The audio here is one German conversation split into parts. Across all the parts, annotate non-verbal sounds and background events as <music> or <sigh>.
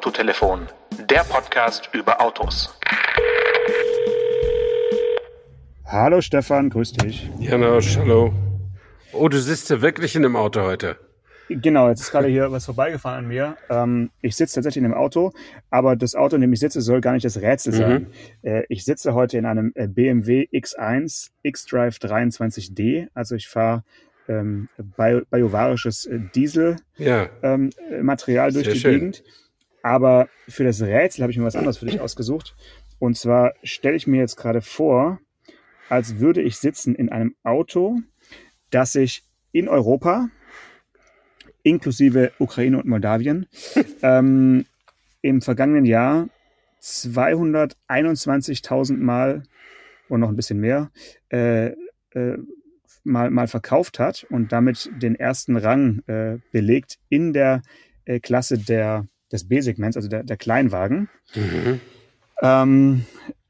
Autotelefon, der Podcast über Autos. Hallo Stefan, grüß dich. Janosch, hallo. Oh, du sitzt ja wirklich in dem Auto heute. Genau, jetzt ist gerade hier was vorbeigefahren an mir. Ähm, ich sitze tatsächlich in einem Auto, aber das Auto, in dem ich sitze, soll gar nicht das Rätsel sein. Mhm. Äh, ich sitze heute in einem BMW X1 X-Drive 23D. Also ich fahre ähm, bio, biovarisches äh, Diesel-Material Ja, durch Sehr die schön. Gegend. Aber für das Rätsel habe ich mir was anderes für dich ausgesucht. Und zwar stelle ich mir jetzt gerade vor, als würde ich sitzen in einem Auto, das sich in Europa, inklusive Ukraine und Moldawien, <laughs> ähm, im vergangenen Jahr 221.000 Mal und noch ein bisschen mehr äh, äh, mal, mal verkauft hat und damit den ersten Rang äh, belegt in der äh, Klasse der, des B-Segments, also der, der Kleinwagen. Mhm. Ähm,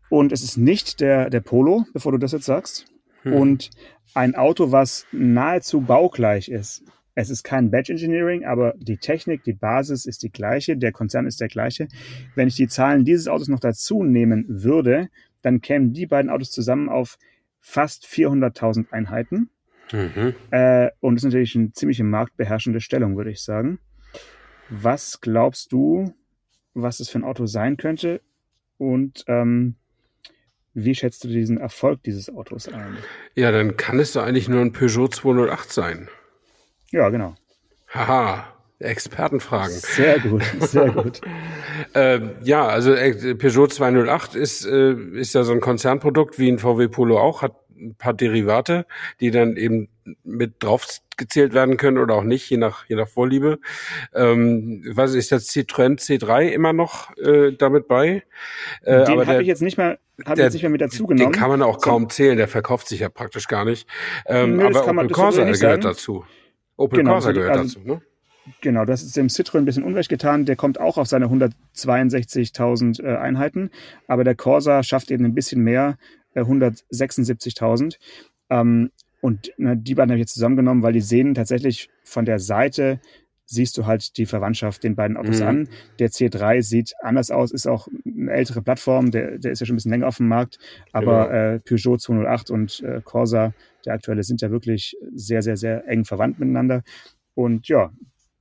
und es ist nicht der, der Polo, bevor du das jetzt sagst. Hm. Und ein Auto, was nahezu baugleich ist. Es ist kein Badge Engineering, aber die Technik, die Basis ist die gleiche, der Konzern ist der gleiche. Wenn ich die Zahlen dieses Autos noch dazu nehmen würde, dann kämen die beiden Autos zusammen auf fast 400.000 Einheiten. Mhm. Äh, und das ist natürlich eine ziemliche marktbeherrschende Stellung, würde ich sagen. Was glaubst du, was es für ein Auto sein könnte? Und ähm, wie schätzt du diesen Erfolg dieses Autos ein? Ja, dann kann es doch eigentlich nur ein Peugeot 208 sein. Ja, genau. Haha, Expertenfragen. Sehr gut, sehr gut. <laughs> Ähm, ja, also äh, Peugeot 208 ist, äh, ist ja so ein Konzernprodukt wie ein VW Polo auch, hat ein paar Derivate, die dann eben mit drauf gezählt werden können oder auch nicht, je nach, je nach Vorliebe. Ähm, was ist das Citroën C3 immer noch äh, damit bei? Äh, Den habe ich jetzt nicht mehr, hab der- jetzt nicht mehr mit dazu den genommen. kann man auch So- kaum zählen, der verkauft sich ja praktisch gar nicht. Ähm, Nö, aber Opel Corsa gehört sagen. dazu. Opel Genau, Corsa gehört also- dazu, ne? Genau, das ist dem Citroën ein bisschen Unrecht getan. Der kommt auch auf seine 162.000 äh, Einheiten, aber der Corsa schafft eben ein bisschen mehr, äh, 176.000. Ähm, und ne, die beiden habe ich jetzt zusammengenommen, weil die sehen tatsächlich von der Seite siehst du halt die Verwandtschaft den beiden Autos Mhm. an. Der C3 sieht anders aus, ist auch eine ältere Plattform, der, der ist ja schon ein bisschen länger auf dem Markt, aber Genau. äh, Peugeot 208 und äh, Corsa, der aktuelle, sind ja wirklich sehr, sehr, sehr eng verwandt miteinander. Und ja,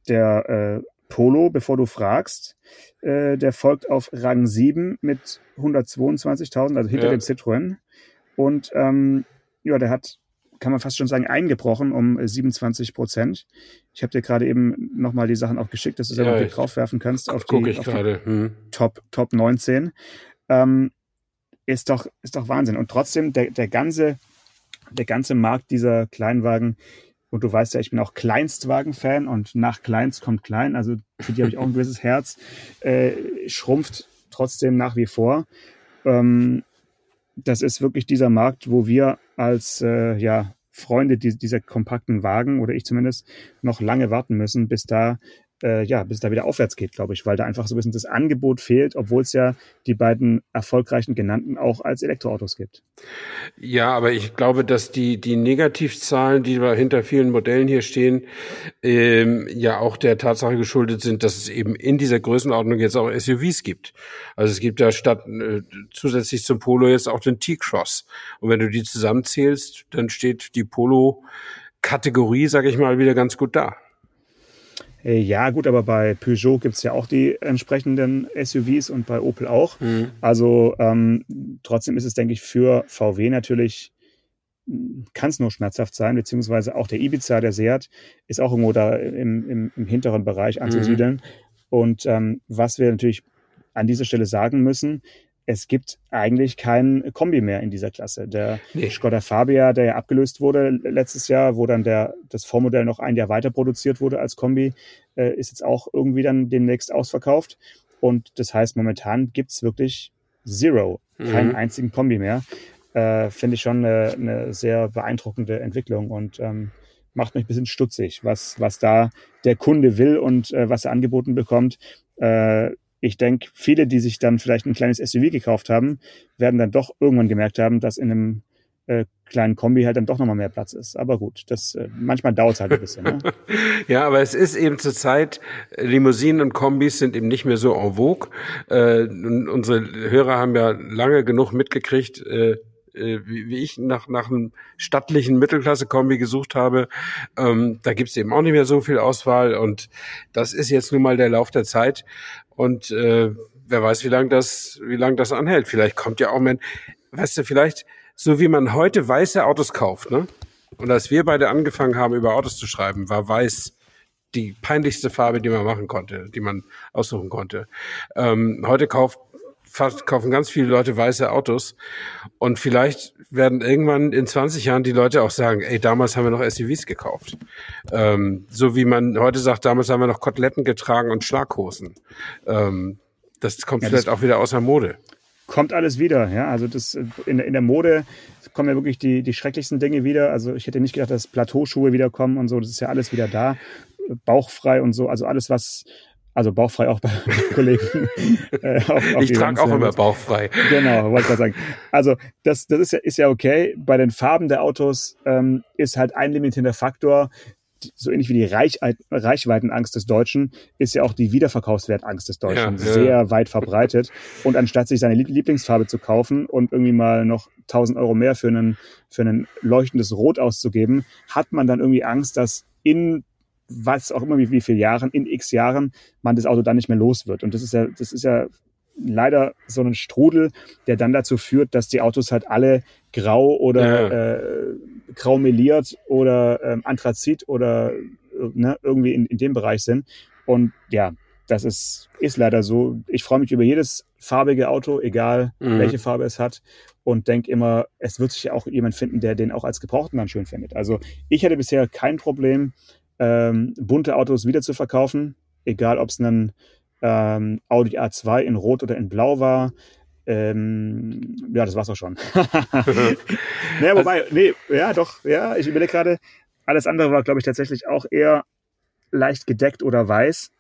der äh, Polo, bevor du fragst, äh, der folgt auf Rang 7 mit 122.000, also hinter Ja. dem Citroën. Und ähm, ja, der hat, kann man fast schon sagen, eingebrochen um äh, 27 Prozent. Ich habe dir gerade eben nochmal die Sachen auch geschickt, dass du selber Ja, einen Blick ich- drauf werfen kannst auf die, ich auf die. Hm. Top, Top 19. Ähm, ist doch, ist doch Wahnsinn. Und trotzdem, der, der ganze, der ganze Markt dieser Kleinwagen, und du weißt ja, ich bin auch Kleinstwagen-Fan und nach Kleinst kommt Klein, also für die habe ich auch ein gewisses <laughs> Herz, äh, schrumpft trotzdem nach wie vor. Ähm, das ist wirklich dieser Markt, wo wir als äh, ja, Freunde die, dieser kompakten Wagen, oder ich zumindest, noch lange warten müssen, bis da äh, ja, bis es da wieder aufwärts geht, glaube ich, weil da einfach so ein bisschen das Angebot fehlt, obwohl es ja die beiden erfolgreichen genannten auch als Elektroautos gibt. Ja, aber ich glaube, dass die, die Negativzahlen, die da hinter vielen Modellen hier stehen, ähm, ja auch der Tatsache geschuldet sind, dass es eben in dieser Größenordnung jetzt auch SUVs gibt. Also es gibt da statt äh, zusätzlich zum Polo jetzt auch den T-Cross. Und wenn du die zusammenzählst, dann steht die Polo-Kategorie, sage ich mal, wieder ganz gut da. Äh, Ja, gut, aber bei Peugeot gibt es ja auch die entsprechenden SUVs und bei Opel auch. Also ähm, trotzdem ist es, denke ich, für VW natürlich, kann es nur schmerzhaft sein, beziehungsweise auch der Ibiza, der Seat, ist auch irgendwo da im, im, im hinteren Bereich anzusiedeln. Und ähm, was wir natürlich an dieser Stelle sagen müssen, es gibt eigentlich kein Kombi mehr in dieser Klasse. Der Nee. Skoda Fabia, der ja abgelöst wurde letztes Jahr, wo dann der, das Vormodell noch ein Jahr weiter produziert wurde als Kombi, äh, ist jetzt auch irgendwie dann demnächst ausverkauft. Und das heißt, momentan gibt's wirklich Zero, keinen Mhm. einzigen Kombi mehr. Äh, Finde ich schon eine, eine sehr beeindruckende Entwicklung und ähm, macht mich ein bisschen stutzig, was, was da der Kunde will und äh, was er angeboten bekommt. Äh, ich denke, viele, die sich dann vielleicht ein kleines SUV gekauft haben, werden dann doch irgendwann gemerkt haben, dass in einem äh, kleinen Kombi halt dann doch nochmal mehr Platz ist. Aber gut, das äh, manchmal dauert es halt ein bisschen. Ne? <laughs> ja, aber es ist eben zur Zeit, Limousinen und Kombis sind eben nicht mehr so en vogue. Äh, unsere Hörer haben ja lange genug mitgekriegt, äh, äh, wie, wie ich nach, nach einem stattlichen Mittelklasse-Kombi gesucht habe, ähm, da gibt's eben auch nicht mehr so viel Auswahl und das ist jetzt nun mal der Lauf der Zeit und äh, wer weiß, wie lange das, lang das anhält. Vielleicht kommt ja auch mal, weißt du, vielleicht so wie man heute weiße Autos kauft, ne? Und als wir beide angefangen haben, über Autos zu schreiben, war weiß die peinlichste Farbe, die man machen konnte, die man aussuchen konnte. Ähm, heute kauft kaufen ganz viele Leute weiße Autos. Und vielleicht werden irgendwann in 20 Jahren die Leute auch sagen, ey, damals haben wir noch SUVs gekauft. Ähm, so wie man heute sagt, damals haben wir noch Koteletten getragen und Schlaghosen. Ähm, das kommt ja, vielleicht das auch wieder außer Mode. Kommt alles wieder, ja. Also das in, in der Mode kommen ja wirklich die, die schrecklichsten Dinge wieder. Also ich hätte nicht gedacht, dass Plateauschuhe wiederkommen und so. Das ist ja alles wieder da. Bauchfrei und so. Also alles, was also bauchfrei auch bei <laughs> Kollegen. Äh, auf, auf ich trage auch immer bauchfrei. Genau, wollte ich sagen. Also das, das ist, ja, ist ja okay. Bei den Farben der Autos ähm, ist halt ein limitierender Faktor, so ähnlich wie die Reich Reichweitenangst des Deutschen, ist ja auch die Wiederverkaufswertangst des Deutschen ja, sehr ja. weit verbreitet. Und anstatt sich seine Lieblingsfarbe zu kaufen und irgendwie mal noch 1000 Euro mehr für, einen, für ein leuchtendes Rot auszugeben, hat man dann irgendwie Angst, dass in was auch immer, wie, wie viele Jahren, in x Jahren man das Auto dann nicht mehr los wird. Und das ist ja, das ist ja leider so ein Strudel, der dann dazu führt, dass die Autos halt alle grau oder ja. äh, grau meliert oder ähm, Anthrazit oder ne, irgendwie in, in dem Bereich sind. Und ja, das ist, ist leider so. Ich freue mich über jedes farbige Auto, egal mhm. welche Farbe es hat. Und denke immer, es wird sich ja auch jemand finden, der den auch als Gebrauchten dann schön findet. Also ich hatte bisher kein Problem, ähm, bunte Autos wieder zu verkaufen, egal ob es ein ähm, Audi A2 in Rot oder in Blau war. Ähm, ja, das war's auch schon. <laughs> <laughs> naja, wobei, nee, ja, doch, ja, ich überlege gerade, alles andere war, glaube ich, tatsächlich auch eher leicht gedeckt oder weiß.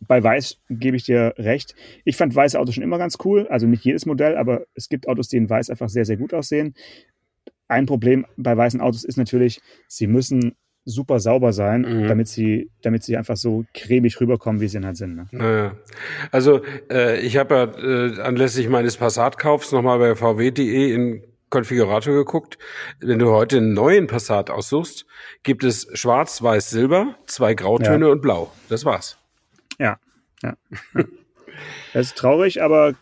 Bei Weiß gebe ich dir recht. Ich fand weiße Autos schon immer ganz cool. Also nicht jedes Modell, aber es gibt Autos, die in Weiß einfach sehr, sehr gut aussehen. Ein Problem bei weißen Autos ist natürlich, sie müssen super sauber sein, mhm. damit sie, damit sie einfach so cremig rüberkommen, wie sie halt sind. Ne? Naja. Also äh, ich habe ja äh, anlässlich meines Passatkaufs nochmal bei vw.de in Konfigurator geguckt. Wenn du heute einen neuen Passat aussuchst, gibt es Schwarz, Weiß, Silber, zwei Grautöne ja. und Blau. Das war's. Ja, ja. ja. <laughs> Das ist traurig, aber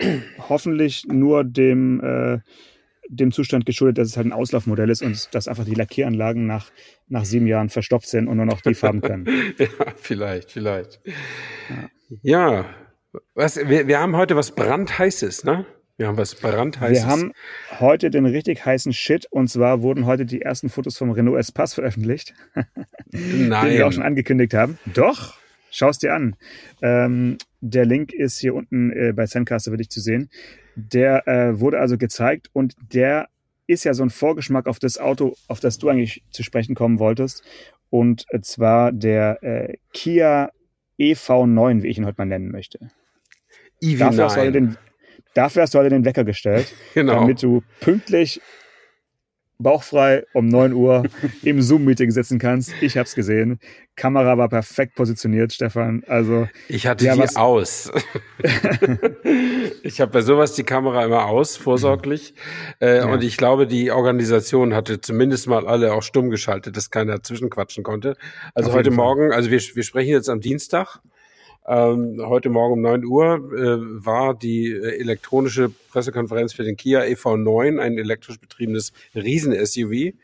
hoffentlich nur dem äh, dem Zustand geschuldet, dass es halt ein Auslaufmodell ist und dass einfach die Lackieranlagen nach, nach sieben Jahren verstopft sind und nur noch die Farben können. <laughs> ja, vielleicht, vielleicht. Ja, ja. Was, wir, wir haben heute was brandheißes, ne? Wir haben was brandheißes. Wir haben heute den richtig heißen Shit und zwar wurden heute die ersten Fotos vom Renault Espace veröffentlicht. <laughs> Nein. Den wir auch schon angekündigt haben. Doch, schau es dir an. Ähm, der Link ist hier unten äh, bei Zencaster für dich zu sehen. Der äh, wurde also gezeigt und der ist ja so ein Vorgeschmack auf das Auto, auf das du eigentlich zu sprechen kommen wolltest. Und zwar der äh, Kia EV9, wie ich ihn heute mal nennen möchte. EV9. Dafür hast, du den, dafür hast du heute den Wecker gestellt, <laughs> genau. damit du pünktlich bauchfrei um 9 Uhr im Zoom-Meeting sitzen kannst. Ich habe es gesehen. Kamera war perfekt positioniert, Stefan. Also ich hatte ja, die was aus. <laughs> ich habe bei sowas die Kamera immer aus, vorsorglich. Äh, ja. Und ich glaube, die Organisation hatte zumindest mal alle auch stumm geschaltet, dass keiner zwischenquatschen konnte. Also Auf heute Morgen, also wir, wir sprechen jetzt am Dienstag. Ähm, heute Morgen um 9 Uhr äh, war die äh, elektronische Pressekonferenz für den Kia EV9, ein elektrisch betriebenes Riesen-SUV.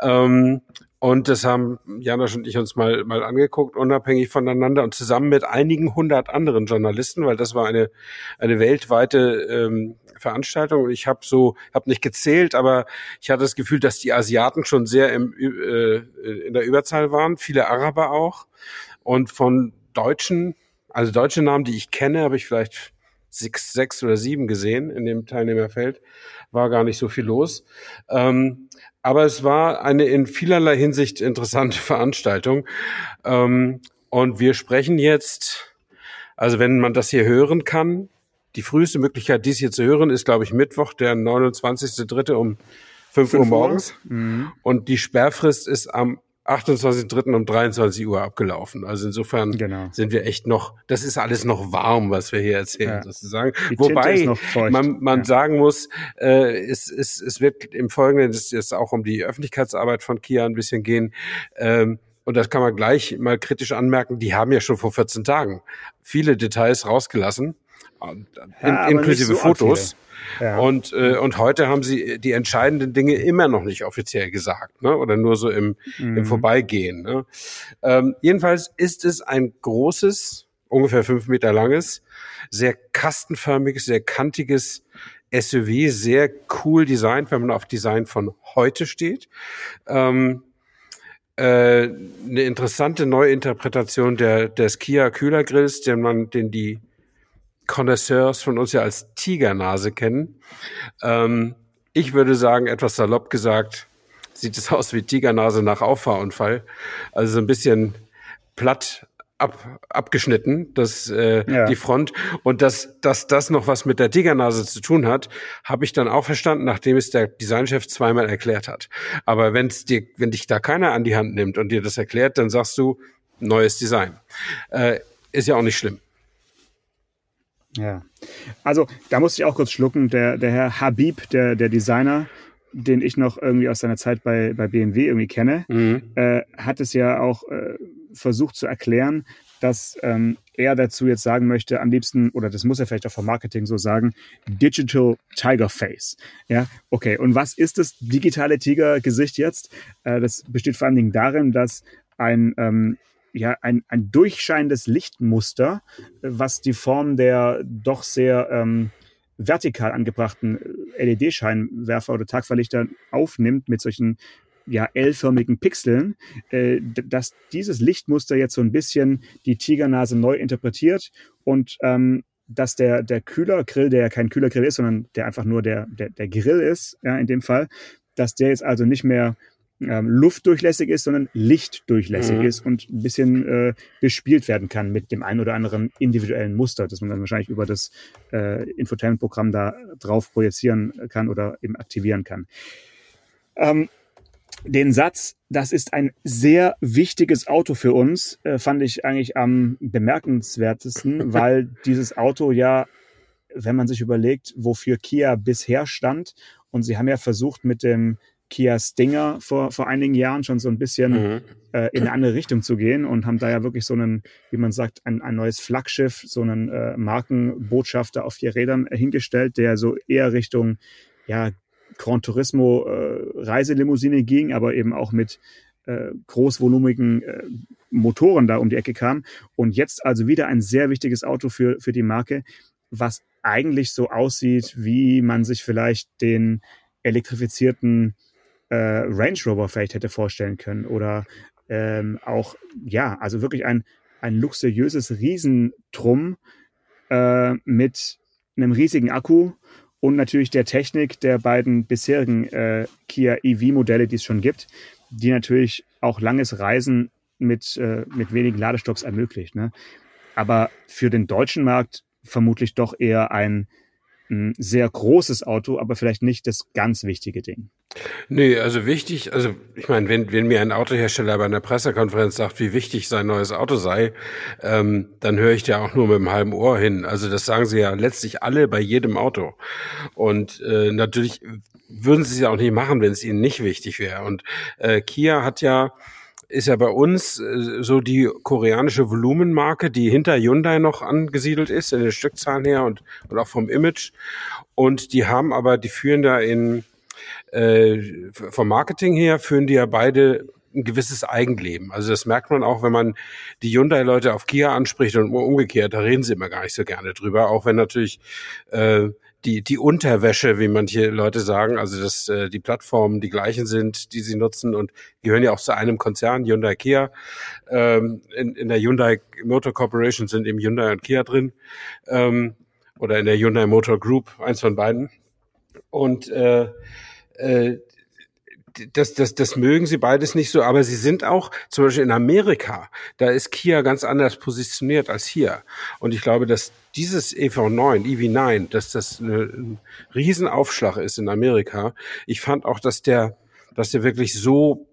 Ähm, und das haben Janosch und ich uns mal, mal angeguckt, unabhängig voneinander und zusammen mit einigen hundert anderen Journalisten, weil das war eine, eine weltweite ähm, Veranstaltung. Ich habe so, habe nicht gezählt, aber ich hatte das Gefühl, dass die Asiaten schon sehr im, äh, in der Überzahl waren, viele Araber auch. Und von Deutschen also deutsche Namen, die ich kenne, habe ich vielleicht sechs, sechs oder sieben gesehen in dem Teilnehmerfeld. War gar nicht so viel los. Ähm, aber es war eine in vielerlei Hinsicht interessante <laughs> Veranstaltung. Ähm, und wir sprechen jetzt, also wenn man das hier hören kann, die früheste Möglichkeit, dies hier zu hören, ist, glaube ich, Mittwoch, der 29.3. um 5 Uhr morgens. Mhm. Und die Sperrfrist ist am 28.03. um 23 Uhr abgelaufen. Also insofern genau. sind wir echt noch, das ist alles noch warm, was wir hier erzählen, ja. sozusagen. Die Wobei man, man ja. sagen muss, äh, es, es, es wird im Folgenden, ist auch um die Öffentlichkeitsarbeit von Kia ein bisschen gehen, ähm, und das kann man gleich mal kritisch anmerken, die haben ja schon vor 14 Tagen viele Details rausgelassen, in, ja, inklusive so Fotos. Ja. Und, äh, und heute haben sie die entscheidenden Dinge immer noch nicht offiziell gesagt, ne? oder nur so im, mhm. im Vorbeigehen. Ne? Ähm, jedenfalls ist es ein großes, ungefähr fünf Meter langes, sehr kastenförmiges, sehr kantiges SUV, sehr cool designt, wenn man auf Design von heute steht. Ähm, äh, eine interessante Neuinterpretation der, des Kia Kühlergrills, den man, den die Connoisseurs von uns ja als Tigernase kennen. Ähm, ich würde sagen, etwas salopp gesagt, sieht es aus wie Tigernase nach Auffahrunfall. Also so ein bisschen platt ab, abgeschnitten, das, äh, ja. die Front. Und dass, dass das noch was mit der Tigernase zu tun hat, habe ich dann auch verstanden, nachdem es der Designchef zweimal erklärt hat. Aber wenn's dir, wenn dich da keiner an die Hand nimmt und dir das erklärt, dann sagst du, neues Design. Äh, ist ja auch nicht schlimm. Ja, also da musste ich auch kurz schlucken. Der, der Herr Habib, der, der Designer, den ich noch irgendwie aus seiner Zeit bei, bei BMW irgendwie kenne, mhm. äh, hat es ja auch äh, versucht zu erklären, dass ähm, er dazu jetzt sagen möchte, am liebsten, oder das muss er vielleicht auch vom Marketing so sagen, Digital Tiger Face. Ja, okay. Und was ist das digitale Tigergesicht jetzt? Äh, das besteht vor allen Dingen darin, dass ein, ähm, ja, ein, ein durchscheinendes Lichtmuster, was die Form der doch sehr ähm, vertikal angebrachten LED-Scheinwerfer oder Tagverlichter aufnimmt mit solchen ja, L-förmigen Pixeln, äh, dass dieses Lichtmuster jetzt so ein bisschen die Tigernase neu interpretiert und ähm, dass der, der Kühlergrill, der ja kein Kühlergrill ist, sondern der einfach nur der, der, der Grill ist, ja, in dem Fall, dass der jetzt also nicht mehr ähm, luftdurchlässig ist, sondern lichtdurchlässig mhm. ist und ein bisschen äh, bespielt werden kann mit dem einen oder anderen individuellen Muster, das man dann wahrscheinlich über das äh, Infotainment-Programm da drauf projizieren kann oder eben aktivieren kann. Ähm, den Satz, das ist ein sehr wichtiges Auto für uns, äh, fand ich eigentlich am bemerkenswertesten, <laughs> weil dieses Auto ja, wenn man sich überlegt, wofür Kia bisher stand, und sie haben ja versucht mit dem Kia Stinger vor, vor einigen Jahren schon so ein bisschen mhm. äh, in eine andere Richtung zu gehen und haben da ja wirklich so einen, wie man sagt, ein, ein neues Flaggschiff, so einen äh, Markenbotschafter auf vier Rädern äh, hingestellt, der so eher Richtung ja, Gran Turismo äh, Reiselimousine ging, aber eben auch mit äh, großvolumigen äh, Motoren da um die Ecke kam. Und jetzt also wieder ein sehr wichtiges Auto für, für die Marke, was eigentlich so aussieht, wie man sich vielleicht den elektrifizierten äh, Range Rover vielleicht hätte vorstellen können. Oder ähm, auch, ja, also wirklich ein, ein luxuriöses Riesentrum äh, mit einem riesigen Akku und natürlich der Technik der beiden bisherigen äh, Kia EV-Modelle, die es schon gibt, die natürlich auch langes Reisen mit, äh, mit wenigen Ladestocks ermöglicht. Ne? Aber für den deutschen Markt vermutlich doch eher ein ein sehr großes Auto, aber vielleicht nicht das ganz wichtige Ding. Nee, also wichtig, also ich meine, wenn, wenn mir ein Autohersteller bei einer Pressekonferenz sagt, wie wichtig sein neues Auto sei, ähm, dann höre ich da auch nur mit einem halben Ohr hin. Also das sagen sie ja letztlich alle bei jedem Auto. Und äh, natürlich würden sie es ja auch nicht machen, wenn es ihnen nicht wichtig wäre. Und äh, Kia hat ja ist ja bei uns äh, so die koreanische Volumenmarke, die hinter Hyundai noch angesiedelt ist, in den Stückzahlen her und, und auch vom Image. Und die haben aber, die führen da in, äh, vom Marketing her, führen die ja beide ein gewisses Eigenleben. Also das merkt man auch, wenn man die Hyundai-Leute auf Kia anspricht und umgekehrt, da reden sie immer gar nicht so gerne drüber, auch wenn natürlich äh, die, die Unterwäsche, wie manche Leute sagen, also dass äh, die Plattformen die gleichen sind, die sie nutzen und gehören ja auch zu einem Konzern, Hyundai Kia. Ähm, in, in der Hyundai Motor Corporation sind eben Hyundai und Kia drin ähm, oder in der Hyundai Motor Group, eins von beiden. Und äh, äh, das, das, das mögen sie beides nicht so, aber sie sind auch, zum Beispiel in Amerika, da ist Kia ganz anders positioniert als hier. Und ich glaube, dass dieses EV9, EV9, dass das ein Riesenaufschlag ist in Amerika. Ich fand auch, dass der, dass der wirklich so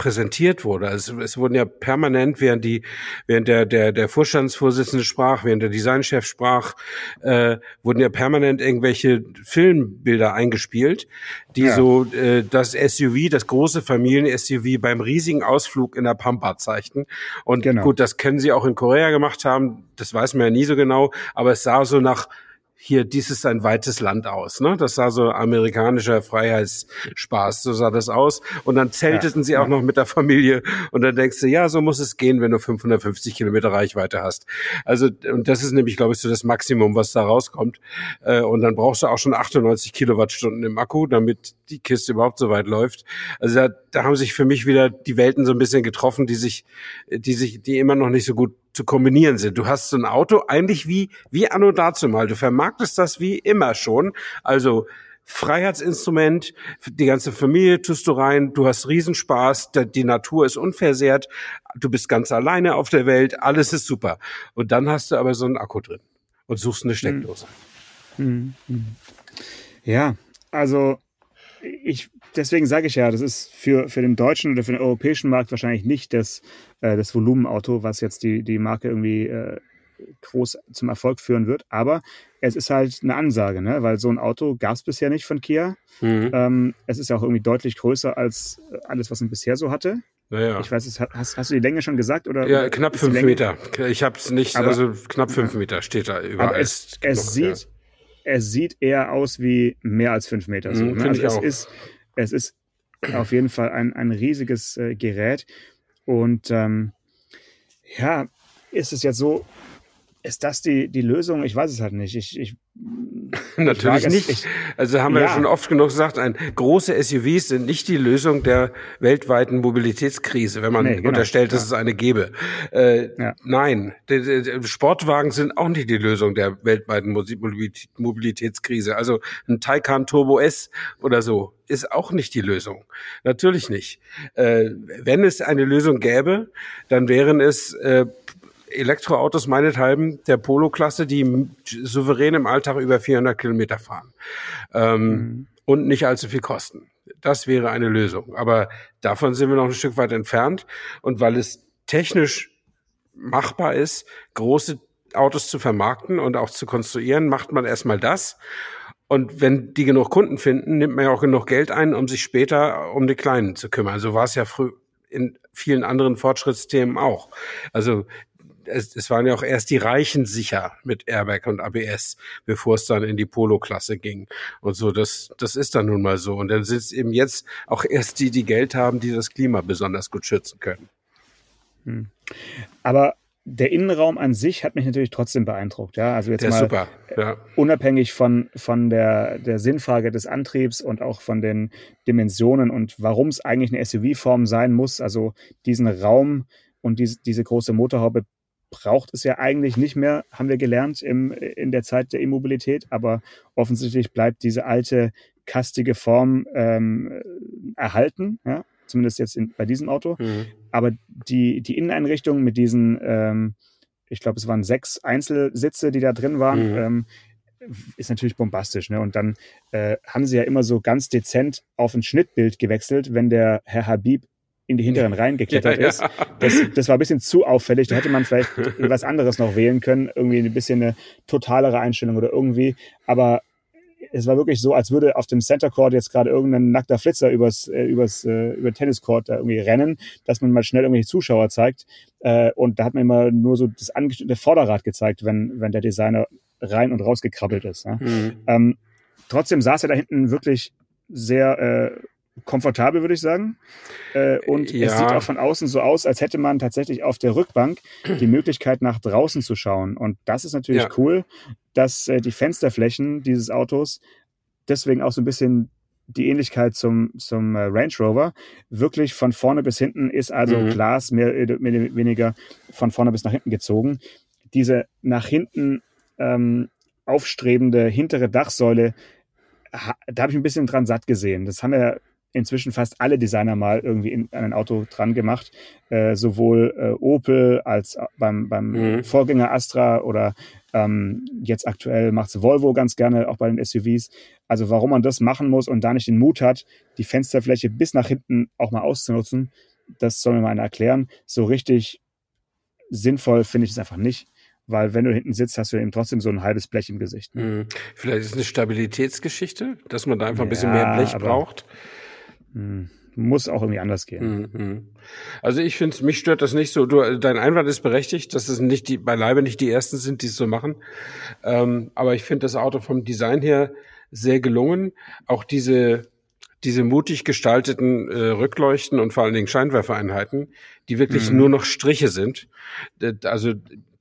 präsentiert wurde. Also es wurden ja permanent, während die, während der der der Vorstandsvorsitzende sprach, während der Designchef sprach, äh, wurden ja permanent irgendwelche Filmbilder eingespielt, die ja. so äh, das SUV, das große Familien-SUV beim riesigen Ausflug in der Pampa zeigten. Und genau. gut, das können sie auch in Korea gemacht haben. Das weiß man ja nie so genau, aber es sah so nach hier, dies ist ein weites Land aus. Ne? Das sah so amerikanischer Freiheitsspaß, so sah das aus. Und dann zelteten ja, sie auch noch mit der Familie. Und dann denkst du, ja, so muss es gehen, wenn du 550 Kilometer Reichweite hast. Also, und das ist nämlich, glaube ich, so das Maximum, was da rauskommt. Äh, und dann brauchst du auch schon 98 Kilowattstunden im Akku, damit die Kiste überhaupt so weit läuft. Also da, da haben sich für mich wieder die Welten so ein bisschen getroffen, die sich, die sich, die immer noch nicht so gut zu kombinieren sind. Du hast so ein Auto eigentlich wie, wie anno dazu mal. Du vermarktest das wie immer schon. Also, Freiheitsinstrument, die ganze Familie tust du rein, du hast Riesenspaß, die Natur ist unversehrt, du bist ganz alleine auf der Welt, alles ist super. Und dann hast du aber so einen Akku drin und suchst eine Steckdose. Hm. Hm. Ja, also ich, deswegen sage ich ja, das ist für, für den deutschen oder für den europäischen Markt wahrscheinlich nicht das, äh, das Volumenauto, was jetzt die, die Marke irgendwie äh, groß zum Erfolg führen wird. Aber es ist halt eine Ansage, ne? weil so ein Auto gab es bisher nicht von Kia. Mhm. Ähm, es ist ja auch irgendwie deutlich größer als alles, was man bisher so hatte. Naja. Ich weiß, hast, hast du die Länge schon gesagt? Oder ja, knapp fünf Meter. Ich habe es nicht, aber, also knapp fünf Meter steht da überall. Aber es, es sieht, es sieht eher aus wie mehr als fünf Meter. So, mhm, ne? also es auch. ist, es ist auf jeden Fall ein, ein riesiges äh, Gerät. Und ähm, ja, ist es jetzt so, ist das die, die Lösung? Ich weiß es halt nicht. Ich, ich, <laughs> Natürlich ich nicht. Ich, also haben wir ja. ja schon oft genug gesagt, ein, große SUVs sind nicht die Lösung der weltweiten Mobilitätskrise, wenn man nee, genau. unterstellt, dass ja. es eine gäbe. Äh, ja. Nein, die, die Sportwagen sind auch nicht die Lösung der weltweiten Mobilitätskrise. Also ein Taycan Turbo S oder so ist auch nicht die Lösung. Natürlich nicht. Äh, wenn es eine Lösung gäbe, dann wären es äh, Elektroautos meinethalben der Polo-Klasse, die souverän im Alltag über 400 Kilometer fahren ähm, mhm. und nicht allzu viel kosten. Das wäre eine Lösung. Aber davon sind wir noch ein Stück weit entfernt. Und weil es technisch machbar ist, große Autos zu vermarkten und auch zu konstruieren, macht man erstmal das. Und wenn die genug Kunden finden, nimmt man ja auch genug Geld ein, um sich später um die Kleinen zu kümmern. So war es ja früh in vielen anderen Fortschrittsthemen auch. Also es, es waren ja auch erst die Reichen sicher mit Airbag und ABS, bevor es dann in die Polo-Klasse ging. Und so, das, das ist dann nun mal so. Und dann sind es eben jetzt auch erst die, die Geld haben, die das Klima besonders gut schützen können. Hm. Aber der Innenraum an sich hat mich natürlich trotzdem beeindruckt. Ja, also jetzt mal super. Ja. unabhängig von, von der, der Sinnfrage des Antriebs und auch von den Dimensionen und warum es eigentlich eine SUV-Form sein muss. Also diesen Raum und diese, diese große Motorhaube braucht es ja eigentlich nicht mehr, haben wir gelernt im, in der Zeit der Immobilität. Aber offensichtlich bleibt diese alte kastige Form ähm, erhalten, ja? zumindest jetzt in, bei diesem Auto. Mhm. Aber die, die Inneneinrichtung mit diesen, ähm, ich glaube, es waren sechs Einzelsitze, die da drin waren, mhm. ähm, ist natürlich bombastisch. Ne? Und dann äh, haben sie ja immer so ganz dezent auf ein Schnittbild gewechselt, wenn der Herr Habib in die hinteren Reihen geklettert ja, ist. Das, das war ein bisschen zu auffällig. Da hätte man vielleicht <laughs> was anderes noch wählen können. Irgendwie ein bisschen eine totalere Einstellung oder irgendwie. Aber es war wirklich so, als würde auf dem Center Court jetzt gerade irgendein nackter Flitzer übers, äh, übers, äh, über Tenniscourt da irgendwie rennen, dass man mal schnell irgendwelche Zuschauer zeigt. Äh, und da hat man immer nur so das angeschnittene Vorderrad gezeigt, wenn, wenn der Designer rein und raus gekrabbelt ist. Ja. Mhm. Ähm, trotzdem saß er da hinten wirklich sehr äh, komfortabel, würde ich sagen. Äh, und ja. es sieht auch von außen so aus, als hätte man tatsächlich auf der Rückbank die Möglichkeit, nach draußen zu schauen. Und das ist natürlich ja. cool, dass äh, die Fensterflächen dieses Autos deswegen auch so ein bisschen die Ähnlichkeit zum, zum äh, Range Rover wirklich von vorne bis hinten ist also mhm. Glas mehr, mehr weniger von vorne bis nach hinten gezogen. Diese nach hinten ähm, aufstrebende hintere Dachsäule, da habe ich ein bisschen dran satt gesehen. Das haben wir inzwischen fast alle Designer mal irgendwie in, an ein Auto dran gemacht. Äh, sowohl äh, Opel als beim, beim mhm. Vorgänger Astra oder ähm, jetzt aktuell macht es Volvo ganz gerne, auch bei den SUVs. Also warum man das machen muss und da nicht den Mut hat, die Fensterfläche bis nach hinten auch mal auszunutzen, das soll mir mal einer erklären. So richtig sinnvoll finde ich es einfach nicht weil wenn du hinten sitzt, hast du eben trotzdem so ein halbes Blech im Gesicht. Mhm. Vielleicht ist es eine Stabilitätsgeschichte, dass man da einfach ein bisschen ja, mehr Blech braucht. Mh, muss auch irgendwie anders gehen. Mhm. Also ich finde, mich stört das nicht so. Du, dein Einwand ist berechtigt, dass es nicht die, beileibe nicht die ersten sind, die es so machen. Ähm, aber ich finde das Auto vom Design her sehr gelungen. Auch diese diese mutig gestalteten äh, Rückleuchten und vor allen Dingen Scheinwerfereinheiten, die wirklich mhm. nur noch Striche sind. Also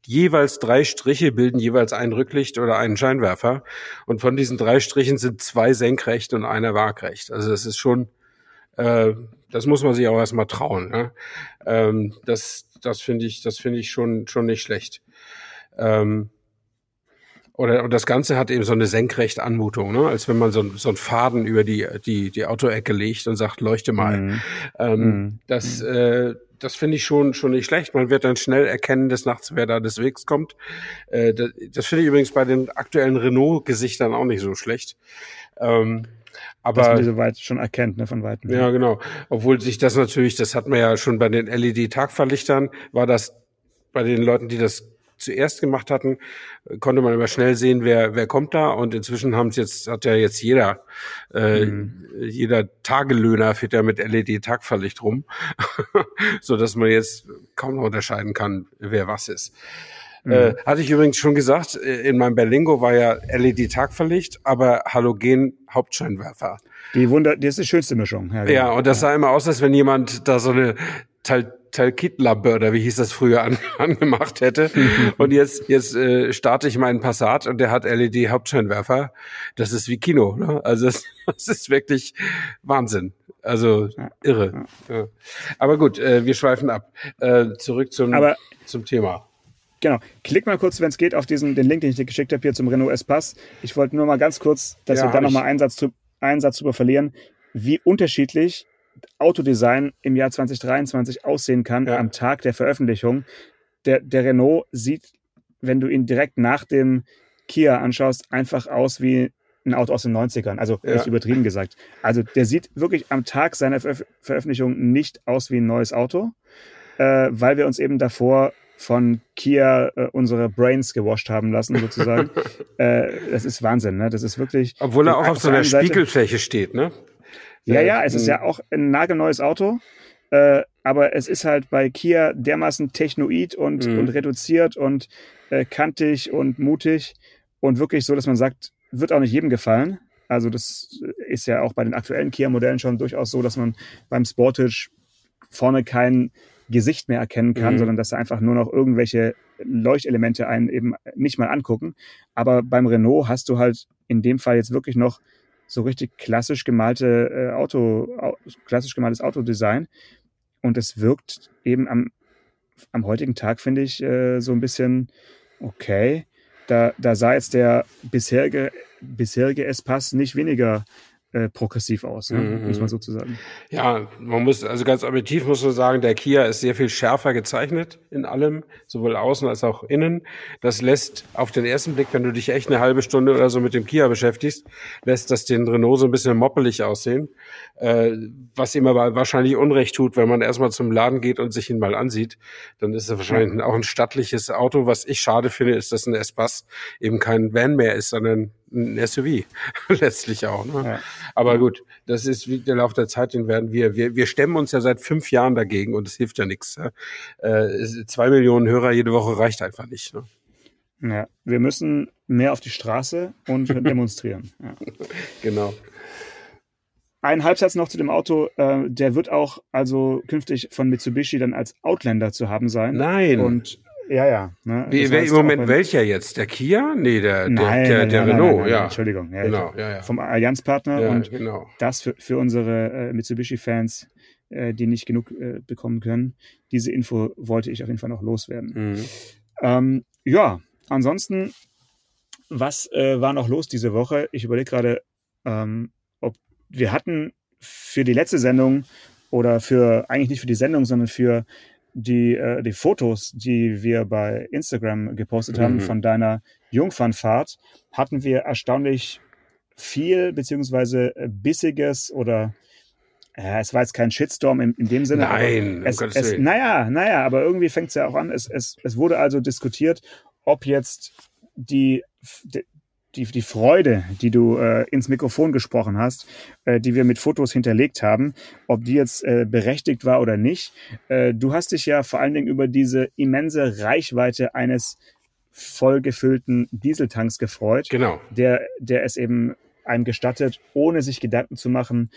jeweils drei Striche bilden jeweils ein Rücklicht oder einen Scheinwerfer. Und von diesen drei Strichen sind zwei senkrecht und einer waagrecht. Also das ist schon, äh, das muss man sich auch erstmal trauen. Ne? Ähm, das das finde ich, das finde ich schon, schon nicht schlecht. Ähm, oder und das Ganze hat eben so eine senkrechte Anmutung, ne? als wenn man so, so einen Faden über die, die, die Autoecke legt und sagt, leuchte mal. Mhm. Ähm, mhm. Das, äh, das finde ich schon, schon nicht schlecht. Man wird dann schnell erkennen des Nachts, wer da des Wegs kommt. Äh, das das finde ich übrigens bei den aktuellen Renault-Gesichtern auch nicht so schlecht. Ähm, aber, Dass man die so weit schon erkennt, ne, von weitem. Ja, genau. Obwohl sich das natürlich, das hat man ja schon bei den LED-Tagverlichtern, war das bei den Leuten, die das zuerst gemacht hatten, konnte man immer schnell sehen, wer, wer kommt da. Und inzwischen haben es jetzt, hat ja jetzt jeder, äh, mhm. jeder Tagelöhner fährt ja mit LED-Tagverlicht rum, <laughs> so dass man jetzt kaum noch unterscheiden kann, wer was ist. Mhm. Äh, hatte ich übrigens schon gesagt, äh, in meinem Berlingo war ja LED-Tagverlicht, aber Halogen-Hauptscheinwerfer. Die Wunder, das ist die schönste Mischung. Ja, genau. ja und das sah immer aus, als wenn jemand da so eine Tal Talkit-Lampe oder wie hieß das früher <laughs> an, angemacht hätte. <laughs> und jetzt, jetzt äh, starte ich meinen Passat und der hat LED-Hauptscheinwerfer. Das ist wie Kino. Ne? Also das, <laughs> das ist wirklich Wahnsinn. Also irre. Ja. Aber gut, äh, wir schweifen ab. Äh, zurück zum, Aber, zum Thema. Genau. Klick mal kurz, wenn es geht, auf diesen den Link, den ich dir geschickt habe hier zum Renault S-Pass. Ich wollte nur mal ganz kurz, dass ja, wir da nochmal einen Satz, einen Satz drüber verlieren, wie unterschiedlich Autodesign im Jahr 2023 aussehen kann ja. am Tag der Veröffentlichung. Der, der Renault sieht, wenn du ihn direkt nach dem Kia anschaust, einfach aus wie ein Auto aus den 90ern. Also ja. ist übertrieben gesagt. Also der sieht wirklich am Tag seiner Ver Veröffentlichung nicht aus wie ein neues Auto, äh, weil wir uns eben davor von Kia äh, unsere Brains gewascht haben lassen, sozusagen. <laughs> äh, das ist Wahnsinn, ne? Das ist wirklich. Obwohl er auch auf so einer Spiegelfläche steht, ne? Ja, ja, es ist ja auch ein nagelneues Auto. Äh, aber es ist halt bei Kia dermaßen technoid und, mhm. und reduziert und äh, kantig und mutig und wirklich so, dass man sagt, wird auch nicht jedem gefallen. Also das ist ja auch bei den aktuellen Kia-Modellen schon durchaus so, dass man beim Sportage vorne kein Gesicht mehr erkennen kann, mhm. sondern dass da einfach nur noch irgendwelche Leuchtelemente einen eben nicht mal angucken. Aber beim Renault hast du halt in dem Fall jetzt wirklich noch so richtig klassisch gemalte äh, Auto, klassisch gemaltes Autodesign. Und es wirkt eben am, am heutigen Tag, finde ich, äh, so ein bisschen okay. Da, da sah jetzt der bisherige, bisherige S-Pass nicht weniger äh, progressiv aus, ne? mhm. muss man sozusagen. Ja, man muss, also ganz objektiv muss man sagen, der Kia ist sehr viel schärfer gezeichnet in allem, sowohl außen als auch innen. Das lässt auf den ersten Blick, wenn du dich echt eine halbe Stunde oder so mit dem Kia beschäftigst, lässt das den Renault so ein bisschen moppelig aussehen, äh, was ihm aber wahrscheinlich Unrecht tut, wenn man erstmal zum Laden geht und sich ihn mal ansieht, dann ist er wahrscheinlich ja. auch ein stattliches Auto. Was ich schade finde, ist, dass ein S-Pass eben kein Van mehr ist, sondern ein SUV <laughs> letztlich auch. Ne? Ja. Aber gut, das ist wie der Lauf der Zeit, den werden wir, wir, wir stemmen uns ja seit fünf Jahren dagegen und es hilft ja nichts. Äh, zwei Millionen Hörer jede Woche reicht einfach nicht. Ne? Ja, wir müssen mehr auf die Straße und <laughs> demonstrieren. Ja. <laughs> Genau. Ein Halbsatz noch zu dem Auto. Äh, der wird auch also künftig von Mitsubishi dann als Outlander zu haben sein. Nein. Und ja, ja. Ne? Wie, wer, Im Moment welcher jetzt? Der Kia? Nee, der, der, nein, der, der nein, Renault, nein, ja. Entschuldigung. Ja, genau, ja, ja. Vom Allianzpartner ja, und genau. das für, für unsere äh, Mitsubishi-Fans, äh, die nicht genug äh, bekommen können. Diese Info wollte ich auf jeden Fall noch loswerden. Mhm. Ähm, ja, ansonsten, was äh, war noch los diese Woche? Ich überlege gerade, ähm, ob wir hatten für die letzte Sendung oder für eigentlich nicht für die Sendung, sondern für die, äh, die Fotos, die wir bei Instagram gepostet haben Mhm. von deiner Jungfernfahrt, hatten wir erstaunlich viel beziehungsweise äh, bissiges oder ja, es war jetzt kein Shitstorm in, in dem Sinne. Nein, um es, Gottes es, naja, naja, aber irgendwie fängt es ja auch an. Es, es, es wurde also diskutiert, ob jetzt die, die, die Freude, die du äh, ins Mikrofon gesprochen hast, äh, die wir mit Fotos hinterlegt haben, ob die jetzt äh, berechtigt war oder nicht. Äh, du hast dich ja vor allen Dingen über diese immense Reichweite eines vollgefüllten Dieseltanks gefreut, Genau. der, der es eben einem gestattet, ohne sich Gedanken zu machen,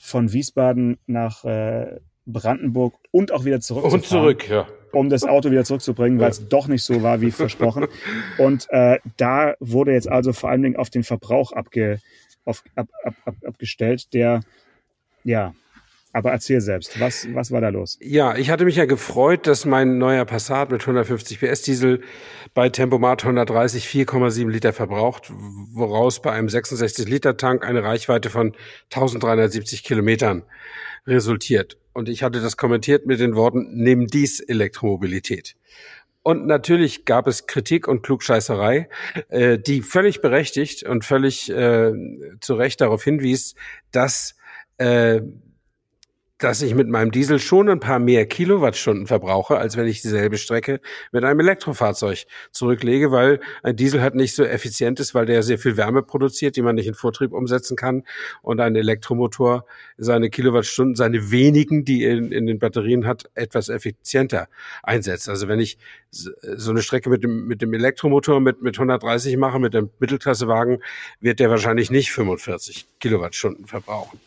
von Wiesbaden nach äh, Brandenburg und auch wieder zurück Und zurück, ja. Um das Auto wieder zurückzubringen, weil es doch nicht so war wie versprochen. Und äh, da wurde jetzt also vor allen Dingen auf den Verbrauch abge, auf, ab, ab, ab, abgestellt, der, ja, aber erzähl selbst, was, was war da los? Ja, ich hatte mich ja gefreut, dass mein neuer Passat mit 150 PS Diesel bei Tempomat 130 4,7 Liter verbraucht, woraus bei einem 66 Liter Tank eine Reichweite von 1370 Kilometern resultiert. Und ich hatte das kommentiert mit den Worten, nimm dies Elektromobilität. Und natürlich gab es Kritik und Klugscheißerei, äh, die völlig berechtigt und völlig äh, zu Recht darauf hinwies, dass äh, dass ich mit meinem Diesel schon ein paar mehr Kilowattstunden verbrauche, als wenn ich dieselbe Strecke mit einem Elektrofahrzeug zurücklege, weil ein Diesel halt nicht so effizient ist, weil der sehr viel Wärme produziert, die man nicht in Vortrieb umsetzen kann. Und ein Elektromotor seine Kilowattstunden, seine wenigen, die er in, in den Batterien hat, etwas effizienter einsetzt. Also wenn ich so eine Strecke mit dem, mit dem Elektromotor mit, mit 130 mache, mit dem Mittelklassewagen, wird der wahrscheinlich nicht 45 Kilowattstunden verbrauchen.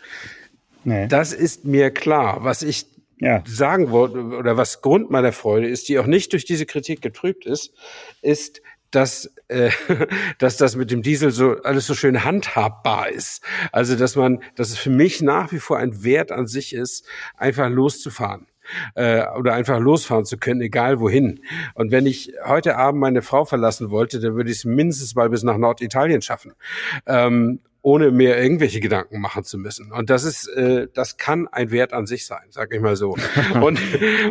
Nee. Das ist mir klar. Was ich Ja. sagen wollte oder was Grund meiner Freude ist, die auch nicht durch diese Kritik getrübt ist, ist, dass, äh, <laughs> dass das mit dem Diesel so alles so schön handhabbar ist. Also dass man, dass es für mich nach wie vor ein Wert an sich ist, einfach loszufahren äh, oder einfach losfahren zu können, egal wohin. Und wenn ich heute Abend meine Frau verlassen wollte, dann würde ich es mindestens mal bis nach Norditalien schaffen. Ähm, ohne mir irgendwelche Gedanken machen zu müssen. Und das ist, äh, das kann ein Wert an sich sein, sag ich mal so. <laughs> Und,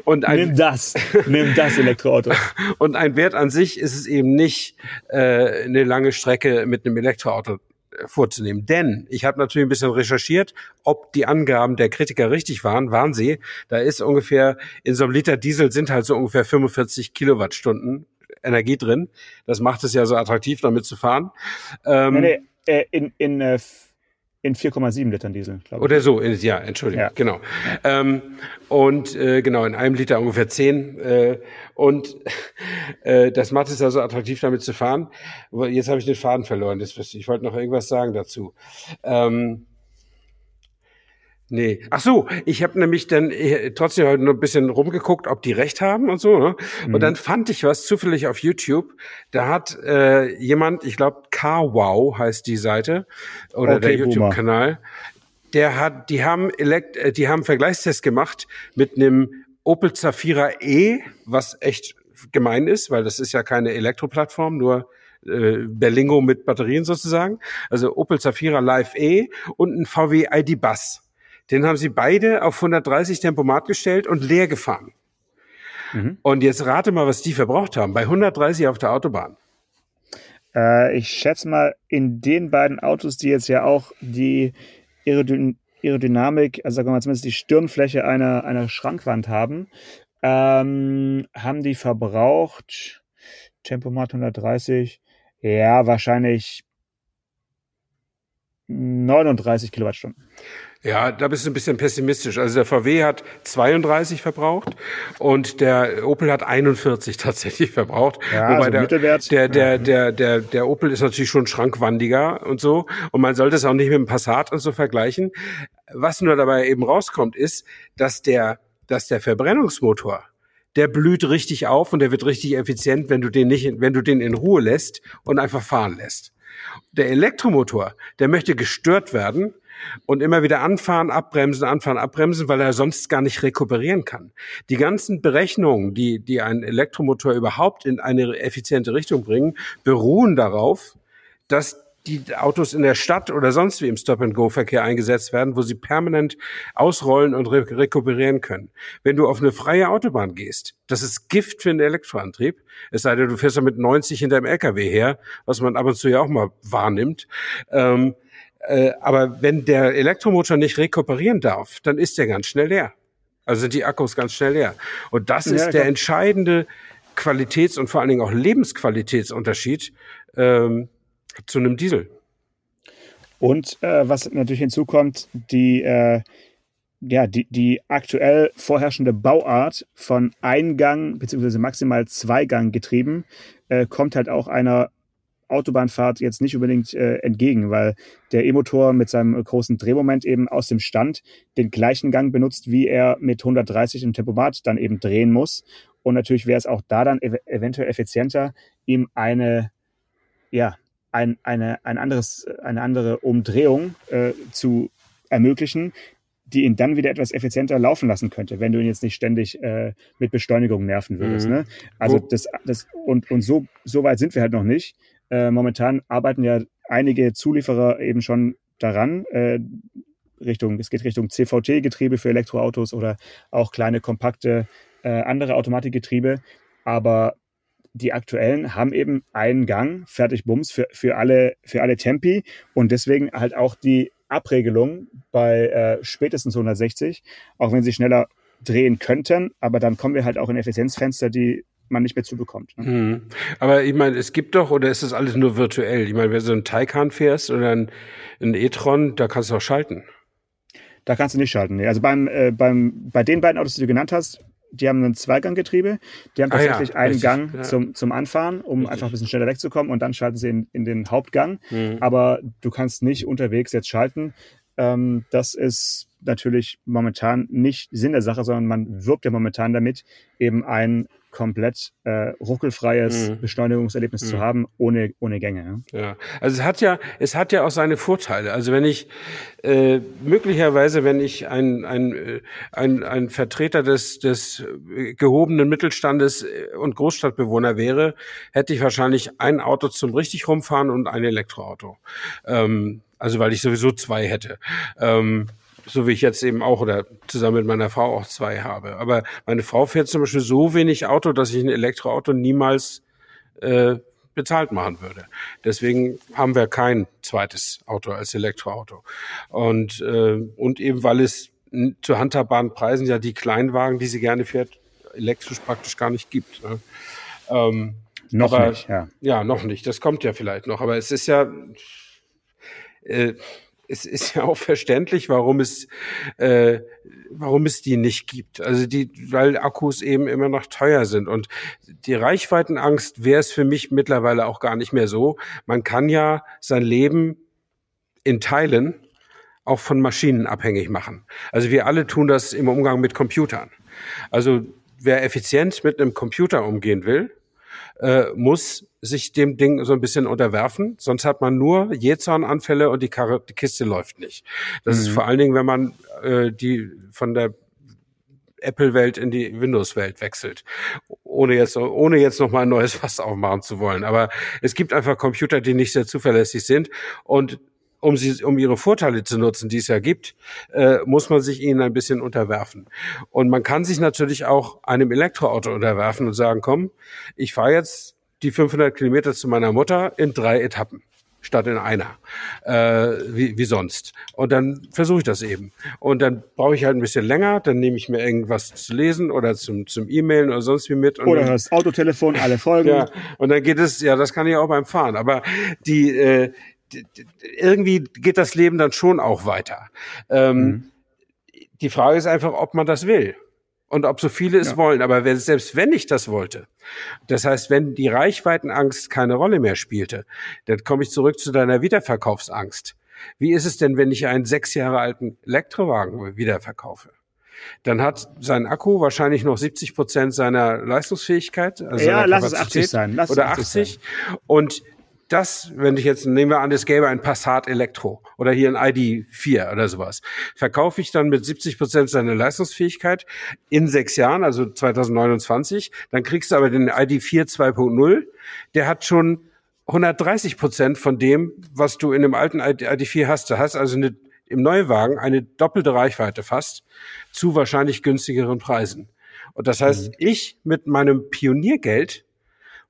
und ein, Nimm das, nimm das Elektroauto. <laughs> und ein Wert an sich ist es eben nicht, äh, eine lange Strecke mit einem Elektroauto äh, vorzunehmen. Denn ich habe natürlich ein bisschen recherchiert, ob die Angaben der Kritiker richtig waren. Waren sie. Da ist ungefähr, in so einem Liter Diesel sind halt so ungefähr 45 Kilowattstunden Energie drin. Das macht es ja so attraktiv, damit zu fahren. Ähm, Nee, nee, äh, in, in, äh, in 4,7 Litern Diesel, glaube ich. Oder so, ja, Entschuldigung, Ja. genau. Ähm, und äh, genau, in einem Liter ungefähr zehn. Äh, und <laughs> äh, das macht es also attraktiv, damit zu fahren. Jetzt habe ich den Faden verloren. Das, ich wollte noch irgendwas sagen dazu. Ähm, Nee. Ach so, ich habe nämlich dann trotzdem heute noch ein bisschen rumgeguckt, ob die recht haben und so. Ne? Mhm. Und dann fand ich was zufällig auf YouTube. Da hat äh, jemand, ich glaube, CarWow heißt die Seite oder Okay, der. YouTube-Kanal. Der hat, die haben Elekt, äh, die haben einen Vergleichstest gemacht mit einem Opel Zafira E, was echt gemein ist, weil das ist ja keine Elektroplattform, nur äh, Berlingo mit Batterien sozusagen. Also Opel Zafira Live E und ein VW ID Bus. Den haben sie beide auf 130 Tempomat gestellt und leer gefahren. Mhm. Und jetzt rate mal, was die verbraucht haben. Bei 130 auf der Autobahn. Äh, ich schätze mal, in den beiden Autos, die jetzt ja auch die Aerodyn Aerodynamik, also sagen wir mal zumindest die Stirnfläche einer, einer Schrankwand haben, ähm, haben die verbraucht, Tempomat 130, ja, wahrscheinlich 39 Kilowattstunden. Ja, da bist du ein bisschen pessimistisch. Also der VW hat 32 verbraucht und der Opel hat 41 <laughs> tatsächlich verbraucht. Ja, also der, Mittelwert. der, der, der, der, der Opel ist natürlich schon schrankwandiger und so. Und man sollte es auch nicht mit dem Passat und so vergleichen. Was nur dabei eben rauskommt, ist, dass der, dass der Verbrennungsmotor der blüht richtig auf und der wird richtig effizient, wenn du den nicht, wenn du den in Ruhe lässt und einfach fahren lässt. Der Elektromotor, der möchte gestört werden und immer wieder anfahren, abbremsen, anfahren, abbremsen, weil er sonst gar nicht rekuperieren kann. Die ganzen Berechnungen, die, die einen Elektromotor überhaupt in eine effiziente Richtung bringen, beruhen darauf, dass die Autos in der Stadt oder sonst wie im Stop-and-Go-Verkehr eingesetzt werden, wo sie permanent ausrollen und re rekuperieren können. Wenn du auf eine freie Autobahn gehst, das ist Gift für den Elektroantrieb. Es sei denn, du fährst da mit 90 hinter dem LKW her, was man ab und zu ja auch mal wahrnimmt. Ähm, äh, aber wenn der Elektromotor nicht rekuperieren darf, dann ist der ganz schnell leer. Also sind die Akkus ganz schnell leer. Und das ja, ist der entscheidende Qualitäts- und vor allen Dingen auch Lebensqualitätsunterschied ähm, zu einem Diesel. Und äh, was natürlich hinzukommt, die, äh, ja, die, die aktuell vorherrschende Bauart von Eingang bzw. maximal Zweigang getrieben äh, kommt halt auch einer Autobahnfahrt jetzt nicht unbedingt äh, entgegen, weil der E-Motor mit seinem großen Drehmoment eben aus dem Stand den gleichen Gang benutzt, wie er mit 130 im Tempomat dann eben drehen muss. Und natürlich wäre es auch da dann ev eventuell effizienter, ihm eine, ja, ein, eine, ein anderes, eine andere Umdrehung äh, zu ermöglichen, die ihn dann wieder etwas effizienter laufen lassen könnte, wenn du ihn jetzt nicht ständig äh, mit Beschleunigung nerven würdest. Mhm. Ne? Also das, das und, und so, so weit sind wir halt noch nicht. Äh, momentan arbeiten ja einige Zulieferer eben schon daran, äh, Richtung, es geht Richtung CVT-Getriebe für Elektroautos oder auch kleine, kompakte äh, andere Automatikgetriebe. Aber die aktuellen haben eben einen Gang, fertig Bums, für, für, alle, für alle Tempi und deswegen halt auch die Abregelung bei äh, spätestens 160, auch wenn sie schneller drehen könnten, aber dann kommen wir halt auch in Effizienzfenster, die man nicht mehr zubekommt. Ne? Mhm. Aber ich meine, es gibt doch, oder ist das alles nur virtuell? Ich meine, wenn du so einen Taycan fährst oder einen, E-Tron, da kannst du auch schalten. Da kannst du nicht schalten. Nee. Also beim, äh, beim, bei den beiden Autos, die du genannt hast, die haben ein Zweiganggetriebe. Die haben tatsächlich ah, ja, einen richtig, Gang ja. zum, zum Anfahren, um richtig. einfach ein bisschen schneller wegzukommen und dann schalten sie in, in den Hauptgang. Mhm. Aber du kannst nicht unterwegs jetzt schalten. Ähm, das ist natürlich momentan nicht Sinn der Sache, sondern man wirbt ja momentan damit, eben ein komplett äh, ruckelfreies mhm. Beschleunigungserlebnis mhm. zu haben, ohne, ohne Gänge. Ja. ja, also es hat ja, es hat ja auch seine Vorteile. Also wenn ich äh, möglicherweise, wenn ich ein, ein, äh, ein, ein Vertreter des, des gehobenen Mittelstandes äh, und Großstadtbewohner wäre, hätte ich wahrscheinlich ein Auto zum richtig rumfahren und ein Elektroauto. Ähm, also weil ich sowieso zwei hätte. Ähm, so wie ich jetzt eben auch oder zusammen mit meiner Frau auch zwei habe. Aber meine Frau fährt zum Beispiel so wenig Auto, dass ich ein Elektroauto niemals äh, bezahlt machen würde. Deswegen haben wir kein zweites Auto als Elektroauto. Und, äh, und eben weil es zu handhabbaren Preisen ja die Kleinwagen, die sie gerne fährt, elektrisch praktisch gar nicht gibt. Ne? Ähm, noch aber, nicht, ja. Ja, noch nicht. Das kommt ja vielleicht noch. Aber es ist ja, äh, es ist ja auch verständlich, warum es, äh, warum es die nicht gibt. Also die, weil Akkus eben immer noch teuer sind. Und die Reichweitenangst wäre es für mich mittlerweile auch gar nicht mehr so. Man kann ja sein Leben in Teilen auch von Maschinen abhängig machen. Also wir alle tun das im Umgang mit Computern. Also wer effizient mit einem Computer umgehen will, äh, muss sich dem Ding so ein bisschen unterwerfen. Sonst hat man nur Jähzornanfälle und die, Karre, die Kiste läuft nicht. Das mhm. ist vor allen Dingen, wenn man äh, die von der Apple-Welt in die Windows-Welt wechselt, ohne jetzt ohne jetzt noch mal ein neues <laughs> Fass aufmachen zu wollen. Aber es gibt einfach Computer, die nicht sehr zuverlässig sind und um sie, um ihre Vorteile zu nutzen, die es ja gibt, äh, muss man sich ihnen ein bisschen unterwerfen. Und man kann sich natürlich auch einem Elektroauto unterwerfen und sagen, komm, ich fahre jetzt die 500 Kilometer zu meiner Mutter in drei Etappen statt in einer, äh, wie, wie sonst. Und dann versuche ich das eben. Und dann brauche ich halt ein bisschen länger, dann nehme ich mir irgendwas zu lesen oder zum, zum E-Mailen oder sonst wie mit. oder das Autotelefon, alle <laughs> Folgen. Ja, und dann geht es, ja, das kann ich auch beim Fahren. Aber die, äh, irgendwie geht das Leben dann schon auch weiter. Ähm, mhm. Die Frage ist einfach, ob man das will und ob so viele es ja. wollen. Aber wenn, selbst wenn ich das wollte, das heißt, wenn die Reichweitenangst keine Rolle mehr spielte, dann komme ich zurück zu deiner Wiederverkaufsangst. Wie ist es denn, wenn ich einen sechs Jahre alten Elektrowagen wiederverkaufe? Dann hat sein Akku wahrscheinlich noch 70 Prozent seiner Leistungsfähigkeit. Also ja, lass es 80 sein. Lass oder 80. Sein. Und das, wenn ich jetzt, nehmen wir an, es gäbe ein Passat Elektro oder hier ein ID4 oder sowas, verkaufe ich dann mit 70 Prozent seiner Leistungsfähigkeit in sechs Jahren, also 2029, dann kriegst du aber den ID4 2.0, der hat schon 130 Prozent von dem, was du in dem alten ID4 hast. Du hast also eine, im Neuwagen eine doppelte Reichweite fast zu wahrscheinlich günstigeren Preisen. Und das heißt, mhm. ich mit meinem Pioniergeld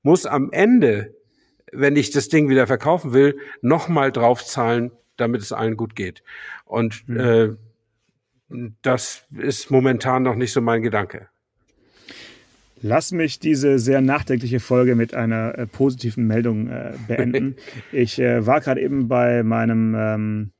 muss am Ende, wenn ich das Ding wieder verkaufen will, nochmal draufzahlen, damit es allen gut geht. Und mhm. äh, das ist momentan noch nicht so mein Gedanke. Lass mich diese sehr nachdenkliche Folge mit einer äh, positiven Meldung äh, beenden. <laughs> ich äh, war gerade eben bei meinem ähm,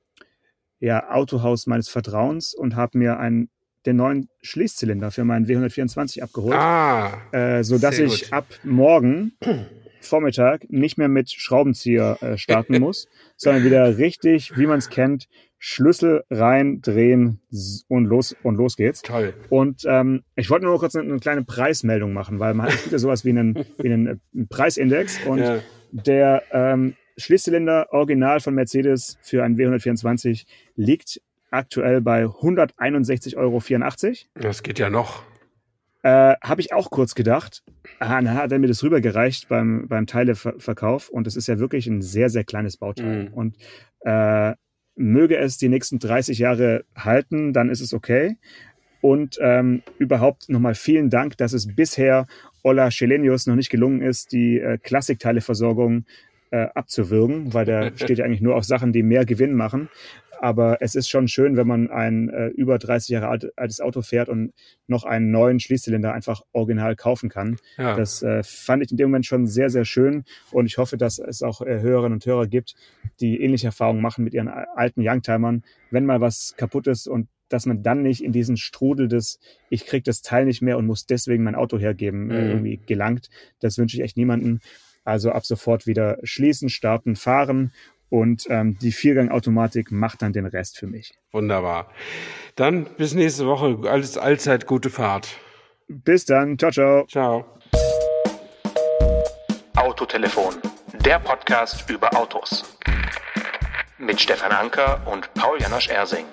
ja, Autohaus meines Vertrauens und habe mir einen, den neuen Schließzylinder für meinen W124 abgeholt, ah, äh, sodass ich ab morgen <clears throat> Vormittag nicht mehr mit Schraubenzieher äh, starten <laughs> muss, sondern wieder richtig, wie man es kennt, Schlüssel rein, drehen und los und los geht's. Toll. Und ähm, ich wollte nur kurz eine, eine, kleine Preismeldung machen, weil man hat <laughs> ja sowas wie einen, wie einen, einen Preisindex und ja. der ähm, Schließzylinder Original von Mercedes für einen W124 liegt aktuell bei 161,84 Euro. Das geht ja noch. Äh, Habe ich auch kurz gedacht. Ah, dann hat er mir das rübergereicht beim, beim Teileverkauf und das ist ja wirklich ein sehr, sehr kleines Bauteil. Mhm. Und äh, möge es die nächsten 30 Jahre halten, dann ist es okay. Und ähm, überhaupt nochmal vielen Dank, dass es bisher Ola Schelenius noch nicht gelungen ist, die äh, Klassikteileversorgung äh, abzuwürgen, weil der <laughs> steht ja eigentlich nur auf Sachen, die mehr Gewinn machen. Aber es ist schon schön, wenn man ein äh, über 30 Jahre alt, altes Auto fährt und noch einen neuen Schließzylinder einfach original kaufen kann. Ja. Das äh, fand ich in dem Moment schon sehr, sehr schön. Und ich hoffe, dass es auch äh, Hörerinnen und Hörer gibt, die ähnliche Erfahrungen machen mit ihren alten Youngtimern. Wenn mal was kaputt ist und dass man dann nicht in diesen Strudel des, ich krieg das Teil nicht mehr und muss deswegen mein Auto hergeben, äh, mhm. irgendwie gelangt. Das wünsche ich echt niemanden. Also ab sofort wieder schließen, starten, fahren und ähm, die Viergang-Automatik macht dann den Rest für mich. Wunderbar. Dann bis nächste Woche. Alles allzeit gute Fahrt. Bis dann. Ciao, ciao. Ciao. Autotelefon. Der Podcast über Autos. Mit Stefan Anker und Paul Janosch Ersing.